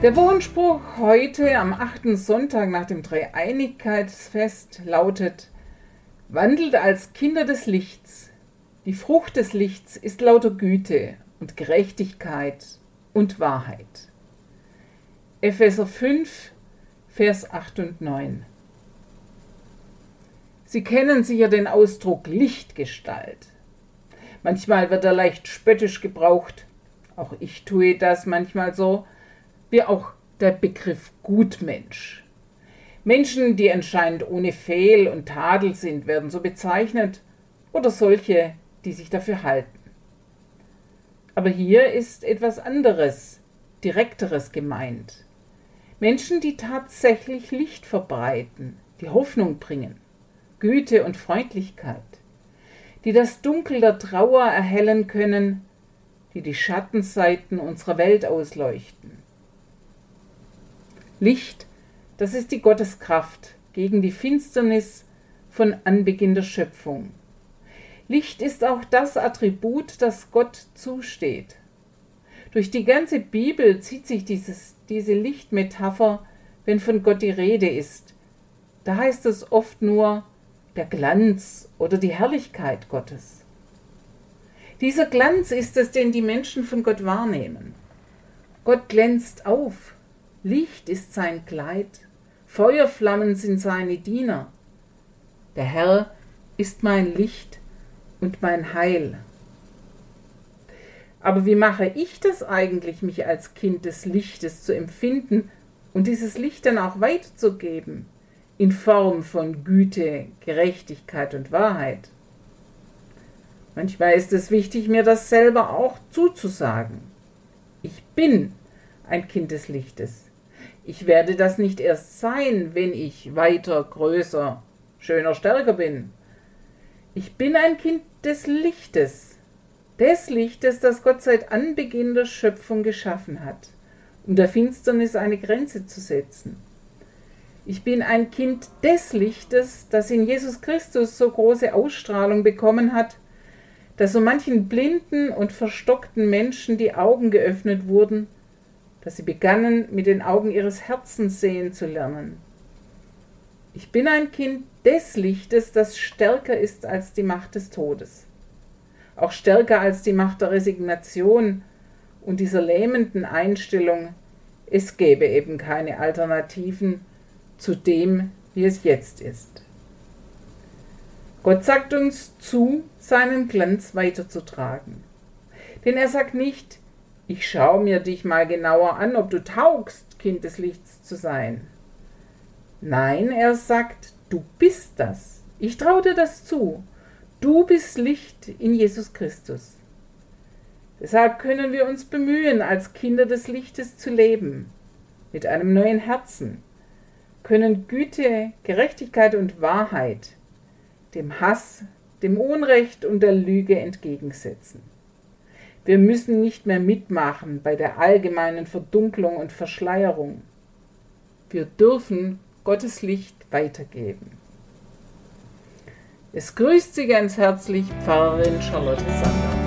Der Wochenspruch heute am achten Sonntag nach dem Dreieinigkeitsfest lautet, wandelt als Kinder des Lichts. Die Frucht des Lichts ist lauter Güte und Gerechtigkeit und Wahrheit. Epheser 5, Vers 8 und 9. Sie kennen sicher den Ausdruck Lichtgestalt. Manchmal wird er leicht spöttisch gebraucht. Auch ich tue das manchmal so wie auch der Begriff Gutmensch. Menschen, die anscheinend ohne Fehl und Tadel sind, werden so bezeichnet oder solche, die sich dafür halten. Aber hier ist etwas anderes, direkteres gemeint. Menschen, die tatsächlich Licht verbreiten, die Hoffnung bringen, Güte und Freundlichkeit, die das Dunkel der Trauer erhellen können, die die Schattenseiten unserer Welt ausleuchten. Licht, das ist die Gotteskraft gegen die Finsternis von Anbeginn der Schöpfung. Licht ist auch das Attribut, das Gott zusteht. Durch die ganze Bibel zieht sich dieses, diese Lichtmetapher, wenn von Gott die Rede ist. Da heißt es oft nur der Glanz oder die Herrlichkeit Gottes. Dieser Glanz ist es, den die Menschen von Gott wahrnehmen. Gott glänzt auf, Licht ist sein Kleid, Feuerflammen sind seine Diener. Der Herr ist mein Licht und mein Heil. Aber wie mache ich das eigentlich, mich als Kind des Lichtes zu empfinden und dieses Licht dann auch weiterzugeben, in Form von Güte, Gerechtigkeit und Wahrheit? Manchmal ist es wichtig, mir das selber auch zuzusagen. Ich bin ein Kind des Lichtes. Ich werde das nicht erst sein, wenn ich weiter, größer, schöner, stärker bin. Ich bin ein Kind des Lichtes, des Lichtes, das Gott seit Anbeginn der Schöpfung geschaffen hat, um der Finsternis eine Grenze zu setzen. Ich bin ein Kind des Lichtes, das in Jesus Christus so große Ausstrahlung bekommen hat, dass so manchen blinden und verstockten Menschen die Augen geöffnet wurden dass sie begannen, mit den Augen ihres Herzens sehen zu lernen. Ich bin ein Kind des Lichtes, das stärker ist als die Macht des Todes, auch stärker als die Macht der Resignation und dieser lähmenden Einstellung, es gäbe eben keine Alternativen zu dem, wie es jetzt ist. Gott sagt uns zu, seinen Glanz weiterzutragen. Denn er sagt nicht, ich schaue mir dich mal genauer an, ob du taugst, Kind des Lichts zu sein. Nein, er sagt, du bist das. Ich traue dir das zu. Du bist Licht in Jesus Christus. Deshalb können wir uns bemühen, als Kinder des Lichtes zu leben, mit einem neuen Herzen, können Güte, Gerechtigkeit und Wahrheit dem Hass, dem Unrecht und der Lüge entgegensetzen. Wir müssen nicht mehr mitmachen bei der allgemeinen Verdunklung und Verschleierung. Wir dürfen Gottes Licht weitergeben. Es grüßt Sie ganz herzlich Pfarrerin Charlotte Sander.